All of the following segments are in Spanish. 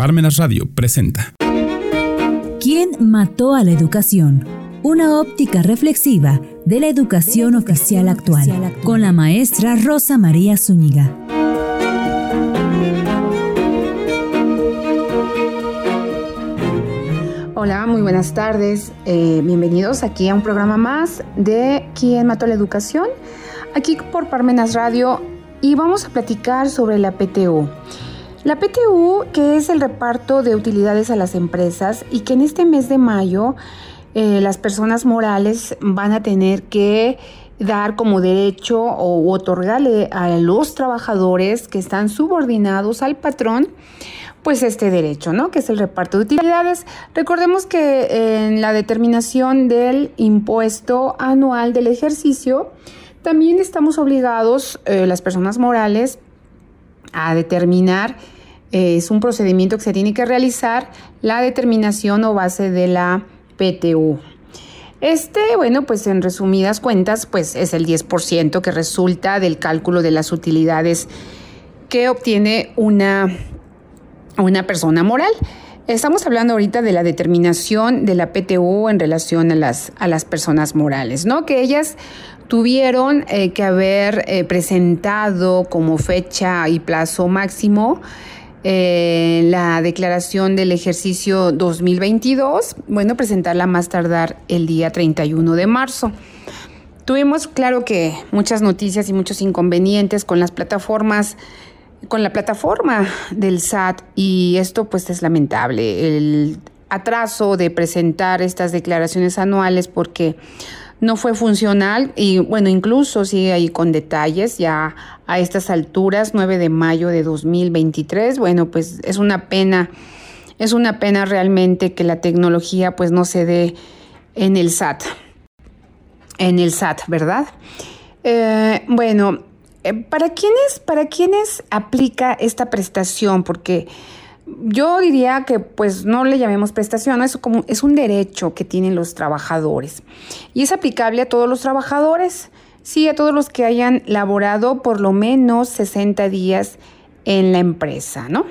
Parmenas Radio presenta. ¿Quién mató a la educación? Una óptica reflexiva de la educación oficial actual, con la maestra Rosa María Zúñiga. Hola, muy buenas tardes. Eh, bienvenidos aquí a un programa más de ¿Quién mató a la educación? Aquí por Parmenas Radio y vamos a platicar sobre la PTU. La PTU, que es el reparto de utilidades a las empresas y que en este mes de mayo eh, las personas morales van a tener que dar como derecho o otorgarle a los trabajadores que están subordinados al patrón pues este derecho, ¿no? Que es el reparto de utilidades. Recordemos que en la determinación del impuesto anual del ejercicio, también estamos obligados, eh, las personas morales, a determinar, eh, es un procedimiento que se tiene que realizar, la determinación o base de la PTU. Este, bueno, pues en resumidas cuentas, pues es el 10% que resulta del cálculo de las utilidades que obtiene una, una persona moral. Estamos hablando ahorita de la determinación de la PTU en relación a las, a las personas morales, ¿no? Que ellas tuvieron eh, que haber eh, presentado como fecha y plazo máximo eh, la declaración del ejercicio 2022, bueno, presentarla más tardar el día 31 de marzo. Tuvimos, claro que, muchas noticias y muchos inconvenientes con las plataformas, con la plataforma del SAT y esto pues es lamentable, el atraso de presentar estas declaraciones anuales porque no fue funcional y bueno, incluso sigue ahí con detalles ya a estas alturas, 9 de mayo de 2023. Bueno, pues es una pena, es una pena realmente que la tecnología pues no se dé en el SAT, en el SAT, ¿verdad? Eh, bueno, eh, ¿para quiénes, para quiénes aplica esta prestación? Porque yo diría que pues no le llamemos prestación, es como es un derecho que tienen los trabajadores y es aplicable a todos los trabajadores, sí, a todos los que hayan laborado por lo menos 60 días en la empresa, ¿no?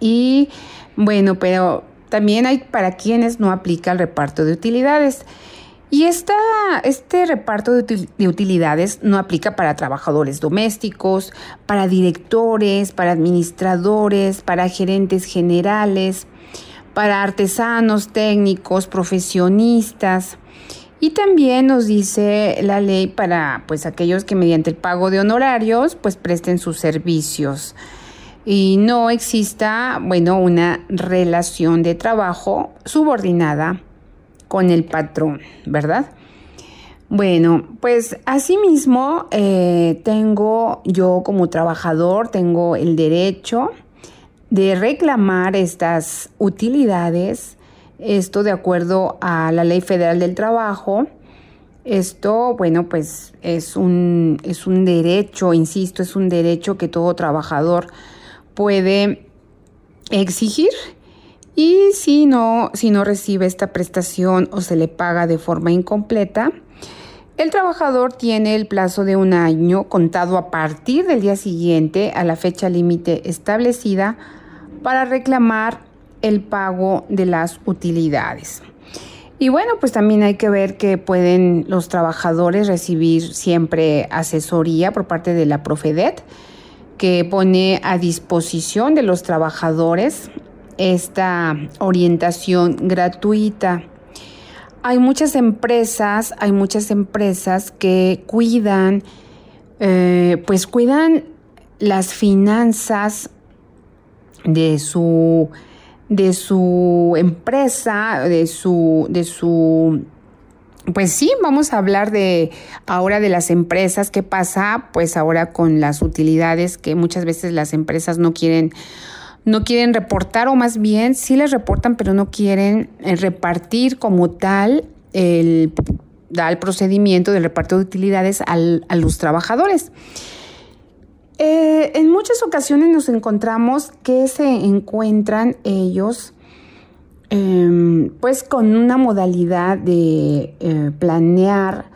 Y bueno, pero también hay para quienes no aplica el reparto de utilidades. Y esta, este reparto de, utilidades no aplica para trabajadores domésticos, para directores, para administradores, para gerentes generales, para artesanos, técnicos, profesionistas. Y también nos dice la ley para pues aquellos que mediante el pago de honorarios pues presten sus servicios y no exista, bueno, una relación de trabajo subordinada con el patrón, ¿verdad? Bueno, pues asimismo eh, tengo yo como trabajador, tengo el derecho de reclamar estas utilidades, esto de acuerdo a la Ley Federal del Trabajo. Esto, bueno, pues es un, es un derecho, insisto, es un derecho que todo trabajador puede exigir y si no, si no recibe esta prestación o se le paga de forma incompleta, el trabajador tiene el plazo de un año contado a partir del día siguiente a la fecha límite establecida para reclamar el pago de las utilidades. Y bueno, pues también hay que ver que pueden los trabajadores recibir siempre asesoría por parte de la Profedet, que pone a disposición de los trabajadores esta orientación gratuita. Hay muchas empresas, hay muchas empresas que cuidan, eh, pues cuidan las finanzas de su, de su empresa, de su, de su pues sí, vamos a hablar de ahora de las empresas, qué pasa pues ahora con las utilidades que muchas veces las empresas no quieren no quieren reportar o más bien sí les reportan pero no quieren eh, repartir como tal el, el procedimiento del reparto de utilidades a los trabajadores. Eh, en muchas ocasiones nos encontramos que se encuentran ellos em, pues con una modalidad de eh, planear,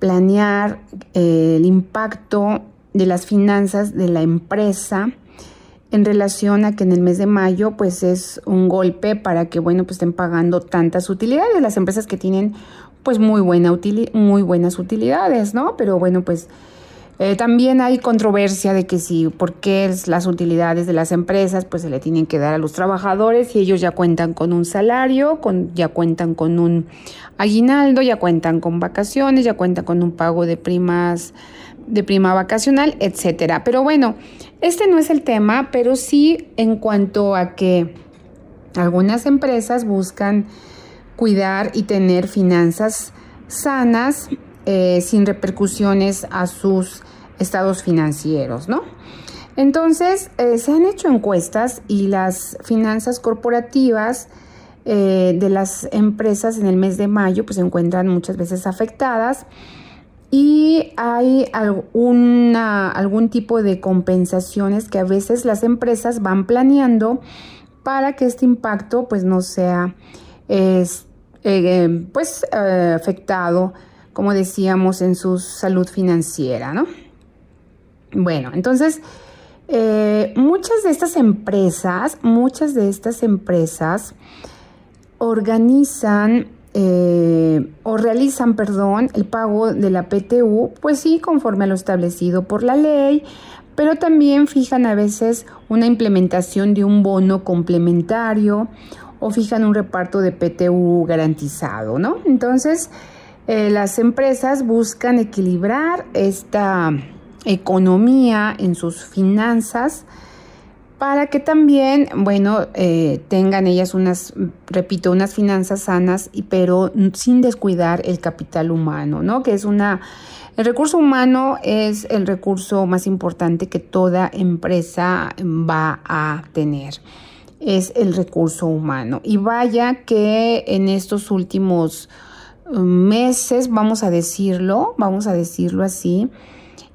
planear el impacto de las finanzas de la empresa en relación a que en el mes de mayo pues es un golpe para que bueno pues estén pagando tantas utilidades las empresas que tienen pues muy buena muy buenas utilidades no pero bueno pues eh, también hay controversia de que si, por qué las utilidades de las empresas pues se le tienen que dar a los trabajadores y ellos ya cuentan con un salario, con, ya cuentan con un aguinaldo, ya cuentan con vacaciones, ya cuentan con un pago de primas, de prima vacacional, etcétera. Pero bueno, este no es el tema, pero sí en cuanto a que algunas empresas buscan cuidar y tener finanzas sanas eh, sin repercusiones a sus estados financieros, ¿no? Entonces, eh, se han hecho encuestas y las finanzas corporativas eh, de las empresas en el mes de mayo pues se encuentran muchas veces afectadas y hay alguna, algún tipo de compensaciones que a veces las empresas van planeando para que este impacto pues no sea pues afectado como decíamos, en su salud financiera, ¿no? Bueno, entonces, eh, muchas de estas empresas, muchas de estas empresas organizan eh, o realizan, perdón, el pago de la PTU, pues sí, conforme a lo establecido por la ley, pero también fijan a veces una implementación de un bono complementario o fijan un reparto de PTU garantizado, ¿no? Entonces, eh, las empresas buscan equilibrar esta economía en sus finanzas para que también, bueno, eh, tengan ellas unas, repito, unas finanzas sanas, pero sin descuidar el capital humano, ¿no? Que es una, el recurso humano es el recurso más importante que toda empresa va a tener. Es el recurso humano. Y vaya que en estos últimos meses, vamos a decirlo, vamos a decirlo así,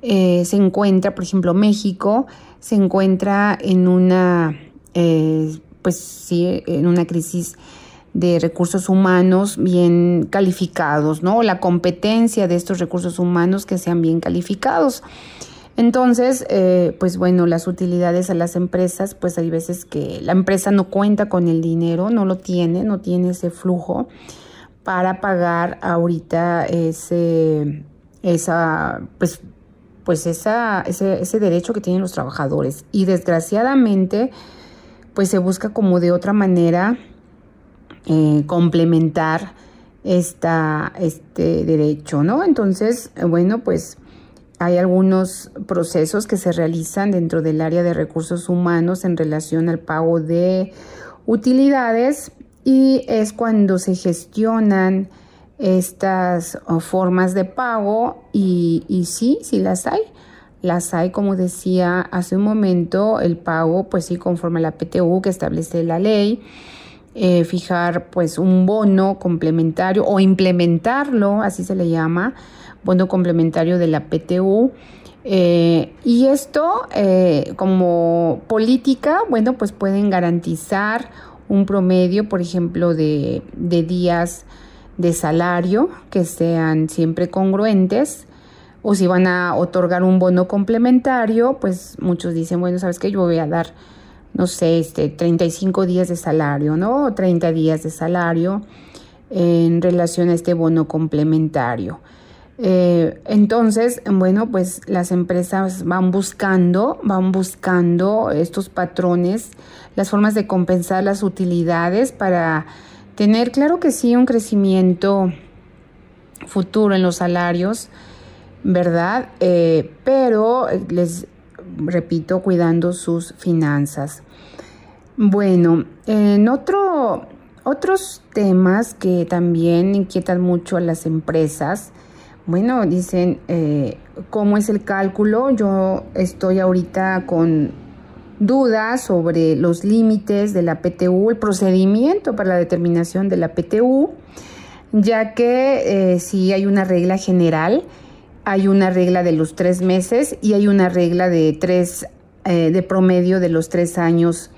eh, se encuentra, por ejemplo, México se encuentra en una, eh, pues sí, en una crisis de recursos humanos bien calificados, ¿no? La competencia de estos recursos humanos que sean bien calificados. Entonces, eh, pues bueno, las utilidades a las empresas, pues hay veces que la empresa no cuenta con el dinero, no lo tiene, no tiene ese flujo para pagar ahorita ese, esa, pues, pues ese, ese derecho que tienen los trabajadores. Y desgraciadamente, pues se busca como de otra manera eh, complementar esta, este derecho, ¿no? Entonces, bueno, pues hay algunos procesos que se realizan dentro del área de recursos humanos en relación al pago de utilidades y es cuando se gestionan estas formas de pago y, y, sí, sí las hay. Las hay, como decía hace un momento, el pago, pues sí, conforme a la PTU que establece la ley, eh, fijar pues un bono complementario o implementarlo, así se le llama, bono complementario de la PTU. Eh, y esto, eh, como política, bueno, pues pueden garantizar un promedio, por ejemplo, de, días de salario que sean siempre congruentes o si van a otorgar un bono complementario, pues muchos dicen, bueno, sabes que yo voy a dar, no sé, este 35 días de salario, ¿no? O 30 días de salario en relación a este bono complementario. Eh, entonces, bueno, pues las empresas van buscando, van buscando estos patrones, las formas de compensar las utilidades para tener, claro que sí, un crecimiento futuro en los salarios, ¿verdad? Eh, pero les repito, cuidando sus finanzas. Bueno, en otro, otros temas que también inquietan mucho a las empresas, bueno, dicen, eh, ¿cómo es el cálculo? Yo estoy ahorita con dudas sobre los límites de la PTU, el procedimiento para la determinación de la PTU, ya que eh, si hay una regla general, hay una regla de los tres meses y hay una regla de tres, eh, de promedio de los tres años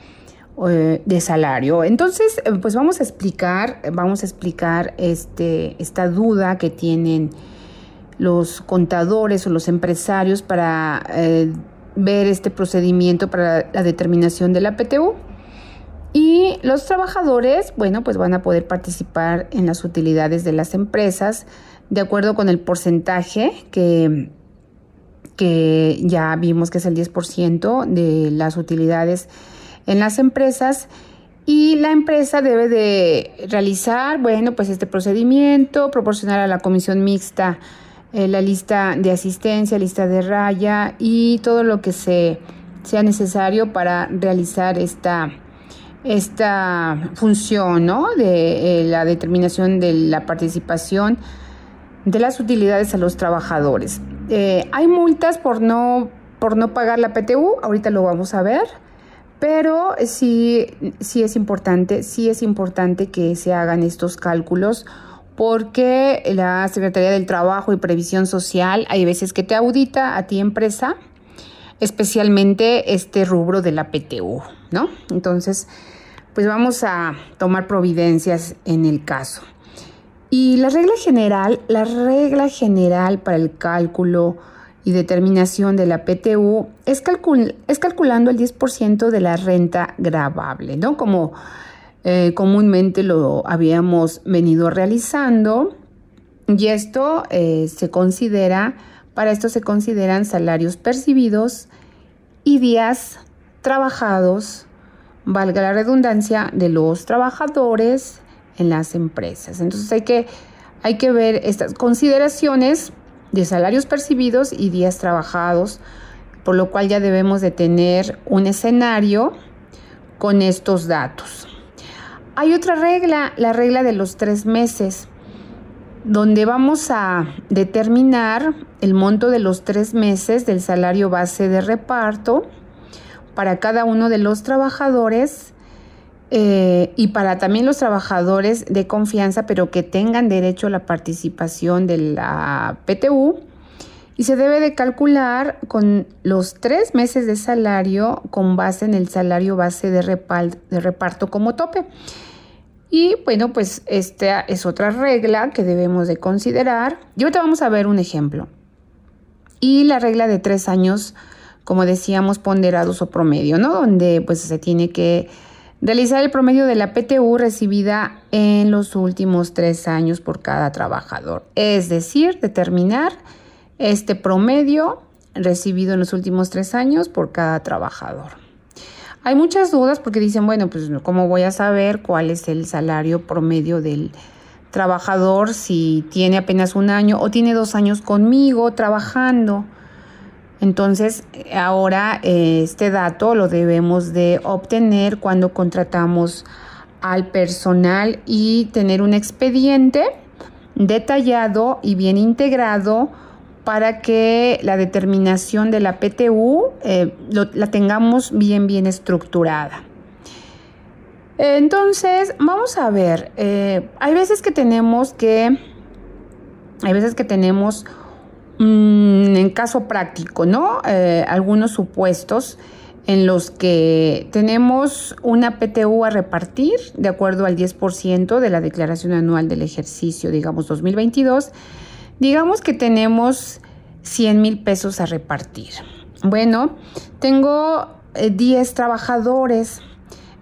de salario. Entonces, pues vamos a explicar, vamos a explicar este, esta duda que tienen los contadores o los empresarios para eh, ver este procedimiento para la determinación de la PTU. Y los trabajadores, bueno, pues van a poder participar en las utilidades de las empresas de acuerdo con el porcentaje que, que ya vimos que es el 10% de las utilidades en las empresas. Y la empresa debe de realizar, bueno, pues este procedimiento, proporcionar a la comisión mixta eh, la lista de asistencia, lista de raya y todo lo que se, sea necesario para realizar esta, esta función ¿no? de eh, la determinación de la participación de las utilidades a los trabajadores. Eh, hay multas por no, por no pagar la PTU, ahorita lo vamos a ver, pero sí, sí es importante, sí es importante que se hagan estos cálculos porque la Secretaría del Trabajo y Previsión Social hay veces que te audita a ti empresa, especialmente este rubro de la PTU, ¿no? Entonces, pues vamos a tomar providencias en el caso. Y la regla general, la regla general para el cálculo y determinación de la PTU es, calculando el 10% de la renta grabable, ¿no? Como eh, comúnmente lo habíamos venido realizando y esto eh, se considera, para esto se consideran salarios percibidos y días trabajados, valga la redundancia, de los trabajadores en las empresas. Entonces hay que, hay que ver estas consideraciones de salarios percibidos y días trabajados, por lo cual ya debemos de tener un escenario con estos datos. Hay otra regla, la regla de los tres meses, donde vamos a determinar el monto de los tres meses del salario base de reparto para cada uno de los trabajadores eh, y para también los trabajadores de confianza, pero que tengan derecho a la participación de la PTU. Y se debe de calcular con los tres meses de salario con base en el salario base de, reparto como tope. Y bueno, pues esta es otra regla que debemos de considerar. Y ahorita vamos a ver un ejemplo. Y la regla de tres años, como decíamos, ponderados o promedio, ¿no? Donde pues se tiene que realizar el promedio de la PTU recibida en los últimos tres años por cada trabajador. Es decir, determinar este promedio recibido en los últimos tres años por cada trabajador. Hay muchas dudas porque dicen, bueno, pues ¿cómo voy a saber cuál es el salario promedio del trabajador si tiene apenas un año o tiene dos años conmigo trabajando? Entonces, ahora este dato lo debemos de obtener cuando contratamos al personal y tener un expediente detallado y bien integrado para que la determinación de la PTU eh, la tengamos bien, bien estructurada. Entonces, vamos a ver, eh, hay veces que tenemos que, hay veces que tenemos, mm, en caso práctico, ¿no? Eh, algunos supuestos en los que tenemos una PTU a repartir de acuerdo al 10% de la declaración anual del ejercicio, digamos, 2022 Digamos que tenemos 100 mil pesos a repartir. Bueno, tengo 10 eh, trabajadores.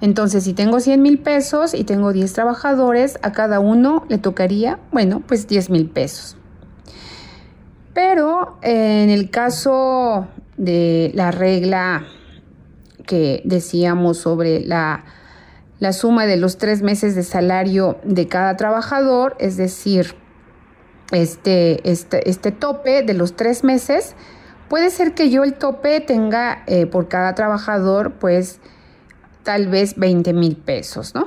Entonces, si tengo 100 mil pesos y tengo 10 trabajadores, a cada uno le tocaría, bueno, pues 10 mil pesos. Pero en el caso de la regla que decíamos sobre la, la suma de los tres meses de salario de cada trabajador, es decir, este, este, este tope de los tres meses, puede ser que yo el tope tenga eh, por cada trabajador, pues tal vez 20 mil pesos, ¿no?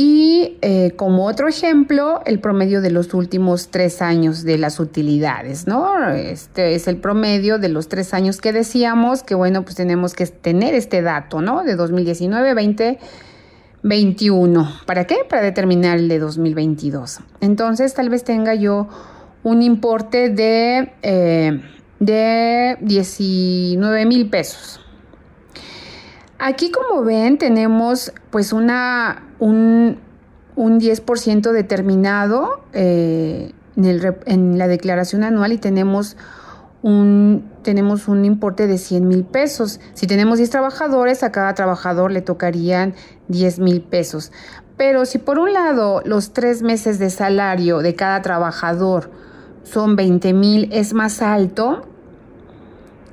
Y eh, como otro ejemplo, el promedio de los últimos tres años de las utilidades, ¿no? Este es el promedio de los tres años que decíamos que, bueno, pues tenemos que tener este dato, ¿no? De 2019, 20 21. ¿Para qué? Para determinar el de 2022. Entonces tal vez tenga yo un importe de, eh, de 19 mil pesos. Aquí como ven tenemos pues una, un, un 10% determinado eh, en, la declaración anual y tenemos un, tenemos un importe de 100 mil pesos. Si tenemos 10 trabajadores, a cada trabajador le tocarían 10 mil pesos. Pero si por un lado los tres meses de salario de cada trabajador son 20 mil, es más alto,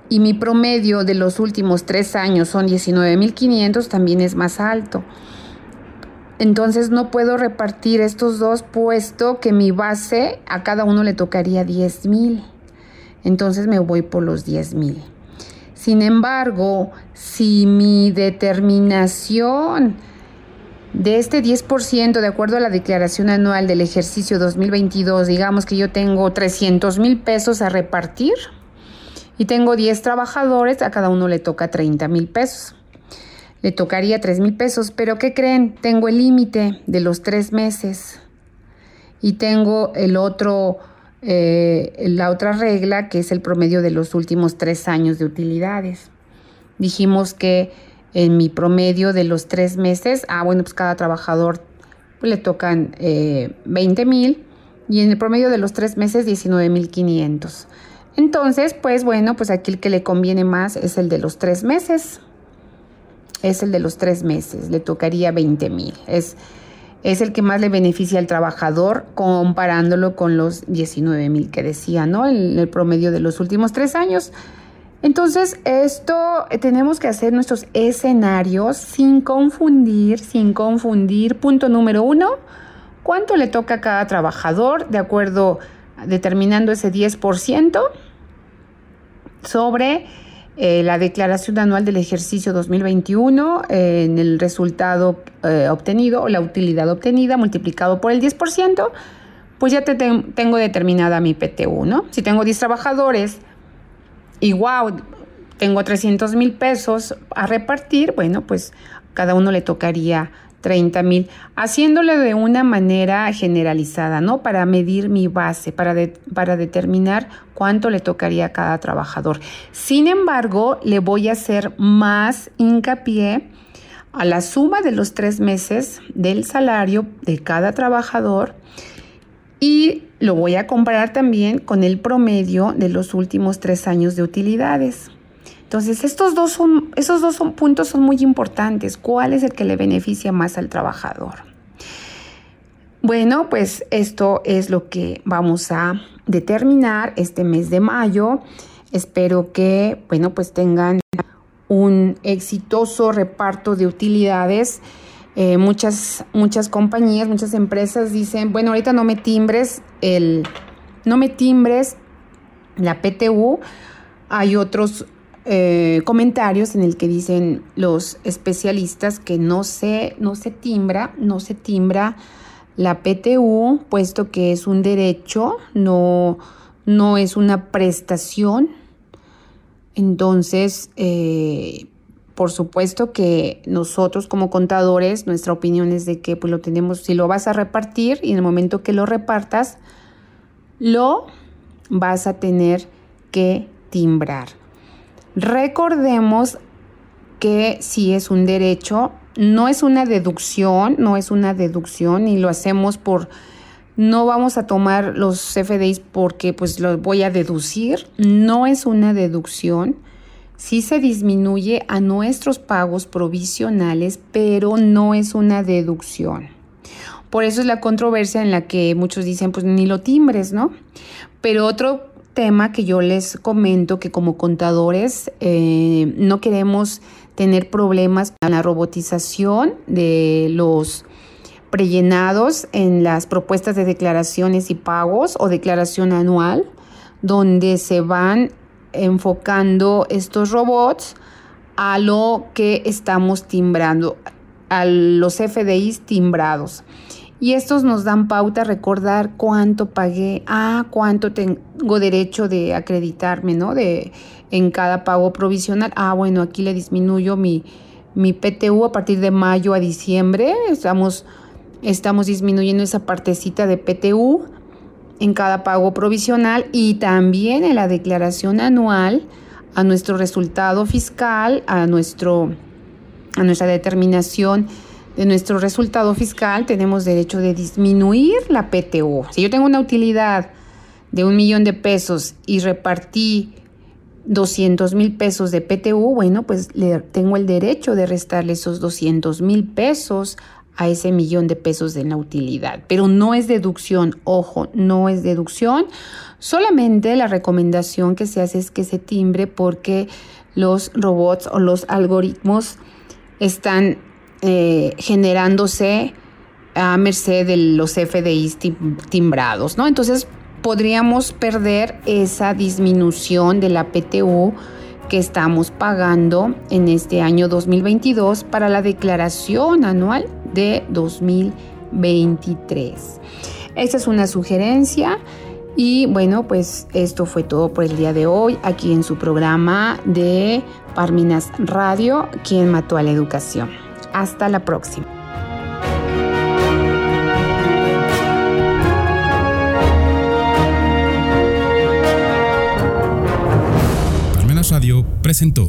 y mi promedio de los últimos tres años son 19.500, también es más alto. Entonces no puedo repartir estos dos puesto que mi base a cada uno le tocaría 10.000. Entonces me voy por los 10.000. Sin embargo, si mi determinación de este 10%, de acuerdo a la declaración anual del ejercicio 2022, digamos que yo tengo 300 mil pesos a repartir y tengo 10 trabajadores, a cada uno le toca 30 mil pesos. Le tocaría 3 mil pesos, pero ¿qué creen? Tengo el límite de los tres meses y tengo el otro, eh, la otra regla que es el promedio de los últimos tres años de utilidades. Dijimos que en mi promedio de los tres meses, ah, bueno, pues cada trabajador le tocan 20 eh, mil y en el promedio de los tres meses 19 mil 500. Entonces, pues bueno, pues aquí el que le conviene más es el de los tres meses. Es el de los tres meses, le tocaría 20 mil. Es, es el que más le beneficia al trabajador comparándolo con los 19 mil que decía, ¿no? En el promedio de los últimos tres años. Entonces, esto eh, tenemos que hacer nuestros escenarios sin confundir, sin confundir. Punto número uno, ¿cuánto le toca a cada trabajador de acuerdo determinando ese 10% sobre eh, la declaración anual del ejercicio 2021 eh, en el resultado obtenido o la utilidad obtenida multiplicado por el 10%, pues ya te tengo determinada mi PTU, ¿no? Si tengo 10 trabajadores y wow, tengo 300 mil pesos a repartir, bueno, pues cada uno le tocaría 30 mil, haciéndole de una manera generalizada, ¿no? Para medir mi base, para, para determinar cuánto le tocaría a cada trabajador. Sin embargo, le voy a hacer más hincapié a la suma de los tres meses del salario de cada trabajador y lo voy a comparar también con el promedio de los últimos tres años de utilidades. Entonces, estos dos son, esos dos son, puntos son muy importantes. ¿Cuál es el que le beneficia más al trabajador? Bueno, pues esto es lo que vamos a determinar este mes de mayo. Espero que, bueno, pues tengan un exitoso reparto de utilidades eh, muchas, muchas compañías, muchas empresas dicen, bueno, ahorita no me timbres el, no me timbres la PTU. Hay otros eh, comentarios en el que dicen los especialistas que no se, no se timbra, no se timbra la PTU, puesto que es un derecho, no, no es una prestación. Entonces, eh, por supuesto que nosotros como contadores, nuestra opinión es de que pues lo tenemos, si lo vas a repartir y en el momento que lo repartas, lo vas a tener que timbrar. Recordemos que si es un derecho, no es una deducción, no es una deducción y lo hacemos por no vamos a tomar los CFDIs porque pues lo voy a deducir, no es una deducción sí se disminuye a nuestros pagos provisionales, pero no es una deducción. Por eso es la controversia en la que muchos dicen, pues ni lo timbres, ¿no? Pero otro tema que yo les comento que como contadores eh, no queremos tener problemas con la robotización de los prellenados en las propuestas de declaraciones y pagos o declaración anual, donde se van enfocando estos robots a lo que estamos timbrando, a los FDIs timbrados. Y estos nos dan pauta a recordar cuánto pagué, ah, cuánto tengo derecho de acreditarme, ¿no? De, en cada pago provisional. Ah, bueno, aquí le disminuyo mi, mi PTU a partir de mayo a diciembre. Estamos, estamos disminuyendo esa partecita de PTU en cada pago provisional y también en la declaración anual a nuestro resultado fiscal, a, nuestro, a nuestra determinación de nuestro resultado fiscal, tenemos derecho de disminuir la PTU. Si yo tengo una utilidad de un millón de pesos y repartí 200 mil pesos de PTU, bueno, pues le tengo el derecho de restarle esos 200 mil pesos a ese millón de pesos de la utilidad. Pero no es deducción, ojo, no es deducción. Solamente la recomendación que se hace es que se timbre porque los robots o los algoritmos están eh, generándose a merced de los FDIs timbrados, ¿no? Entonces podríamos perder esa disminución de la PTU que estamos pagando en este año 2022 para la declaración anual de 2023. Esta es una sugerencia y bueno, pues esto fue todo por el día de hoy aquí en su programa de Parminas Radio, quien mató a la educación. Hasta la próxima. Parmenas Radio presentó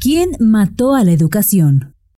¿Quién mató a la educación?